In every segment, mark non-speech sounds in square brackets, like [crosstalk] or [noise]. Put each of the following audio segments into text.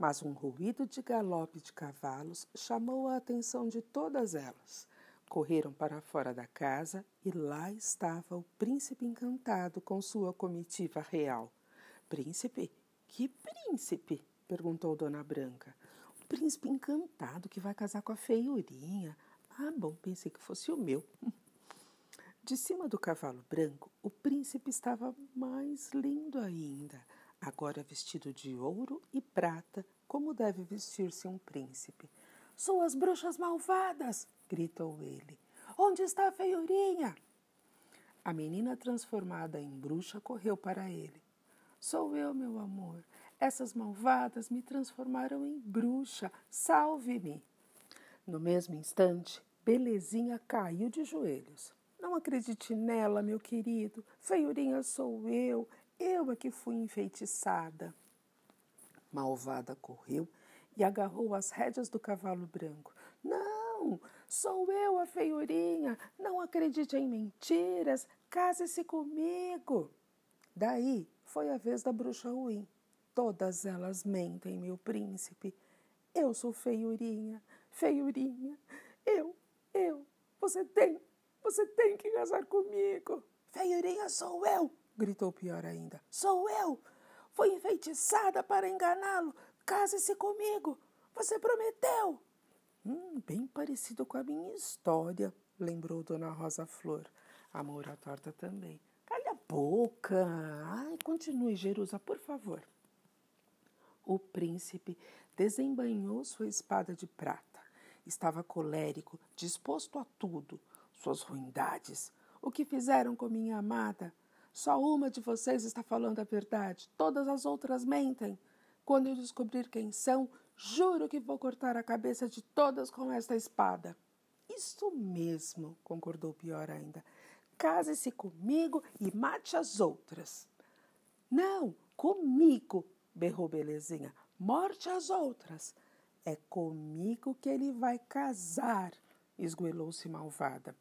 Mas um ruído de galope de cavalos chamou a atenção de todas elas. Correram para fora da casa e lá estava o príncipe encantado com sua comitiva real. Príncipe? Que príncipe? perguntou Dona Branca. O príncipe encantado que vai casar com a feiurinha. Ah, bom, pensei que fosse o meu. [laughs] De cima do cavalo branco, o príncipe estava mais lindo ainda, agora vestido de ouro e prata, como deve vestir-se um príncipe. São as bruxas malvadas! gritou ele. Onde está a feiurinha? A menina transformada em bruxa correu para ele. Sou eu, meu amor. Essas malvadas me transformaram em bruxa. Salve-me! No mesmo instante, Belezinha caiu de joelhos. Não acredite nela, meu querido. Feiurinha sou eu. Eu é que fui enfeitiçada. Malvada correu e agarrou as rédeas do cavalo branco. Não, sou eu a feiurinha. Não acredite em mentiras. Case-se comigo. Daí foi a vez da bruxa ruim. Todas elas mentem, meu príncipe. Eu sou feiurinha, feiurinha. Eu, eu. Você tem, você tem que casar comigo. Feiurinha sou eu, gritou pior ainda. Sou eu. Fui enfeitiçada para enganá-lo. Case-se comigo. Você prometeu. Hum, bem parecido com a minha história, lembrou Dona Rosa Flor. Amor à torta também boca. Ai, continue, Jerusa, por favor. O príncipe desembainhou sua espada de prata. Estava colérico, disposto a tudo. Suas ruindades. O que fizeram com minha amada? Só uma de vocês está falando a verdade. Todas as outras mentem. Quando eu descobrir quem são, juro que vou cortar a cabeça de todas com esta espada. Isso mesmo, concordou pior ainda case-se comigo e mate as outras. Não, comigo, berrou Belezinha. Morte às outras. É comigo que ele vai casar, esgoelou-se malvada.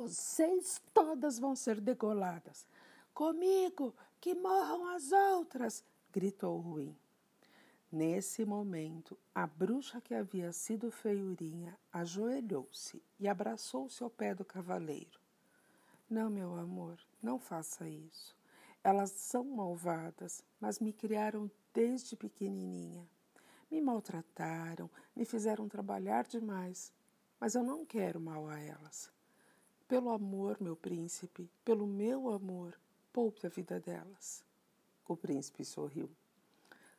Vocês todas vão ser degoladas. Comigo, que morram as outras, gritou o ruim. Nesse momento, a bruxa que havia sido feiurinha ajoelhou-se e abraçou-se ao pé do cavaleiro. Não, meu amor, não faça isso. Elas são malvadas, mas me criaram desde pequenininha. Me maltrataram, me fizeram trabalhar demais, mas eu não quero mal a elas. Pelo amor, meu príncipe, pelo meu amor, poupe a vida delas. O príncipe sorriu.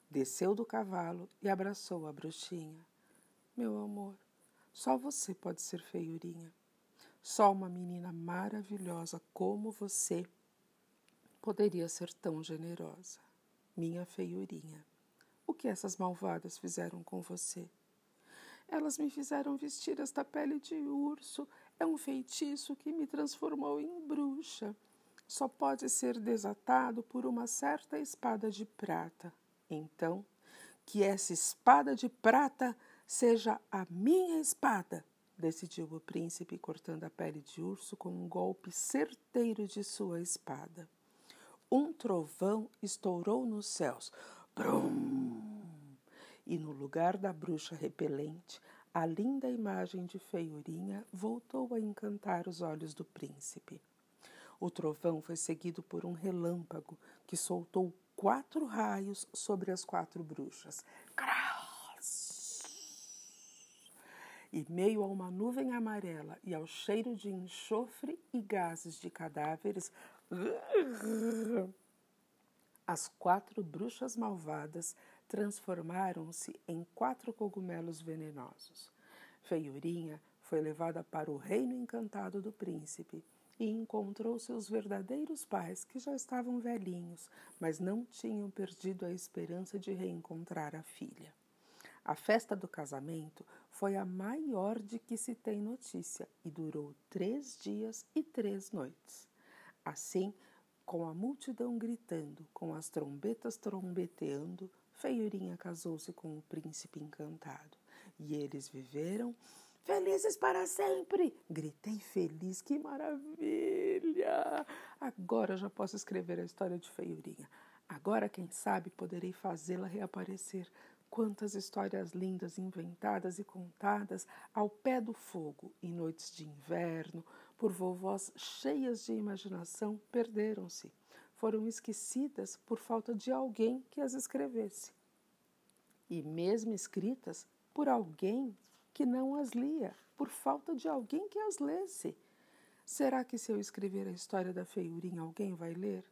Desceu do cavalo e abraçou a bruxinha. Meu amor, só você pode ser feiurinha. Só uma menina maravilhosa como você poderia ser tão generosa. Minha feiurinha. O que essas malvadas fizeram com você? Elas me fizeram vestir esta pele de urso. É um feitiço que me transformou em bruxa. Só pode ser desatado por uma certa espada de prata. Então, que essa espada de prata seja a minha espada decidiu o príncipe, cortando a pele de urso com um golpe certeiro de sua espada. Um trovão estourou nos céus. Brum! E no lugar da bruxa repelente, a linda imagem de feiurinha voltou a encantar os olhos do príncipe. O trovão foi seguido por um relâmpago que soltou quatro raios sobre as quatro bruxas. e meio a uma nuvem amarela e ao cheiro de enxofre e gases de cadáveres, as quatro bruxas malvadas transformaram-se em quatro cogumelos venenosos. Feiurinha foi levada para o reino encantado do príncipe e encontrou seus verdadeiros pais, que já estavam velhinhos, mas não tinham perdido a esperança de reencontrar a filha. A festa do casamento foi a maior de que se tem notícia e durou três dias e três noites. Assim, com a multidão gritando, com as trombetas trombeteando, Feiurinha casou-se com o príncipe encantado. E eles viveram felizes para sempre. Gritei feliz, que maravilha! Agora já posso escrever a história de Feiurinha. Agora, quem sabe, poderei fazê-la reaparecer Quantas histórias lindas inventadas e contadas ao pé do fogo em noites de inverno, por vovós cheias de imaginação, perderam-se, foram esquecidas por falta de alguém que as escrevesse. E mesmo escritas por alguém que não as lia, por falta de alguém que as lesse. Será que se eu escrever a história da feiurinha alguém vai ler?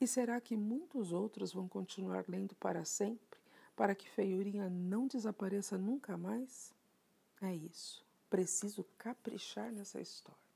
E será que muitos outros vão continuar lendo para sempre, para que feiurinha não desapareça nunca mais? É isso. Preciso caprichar nessa história.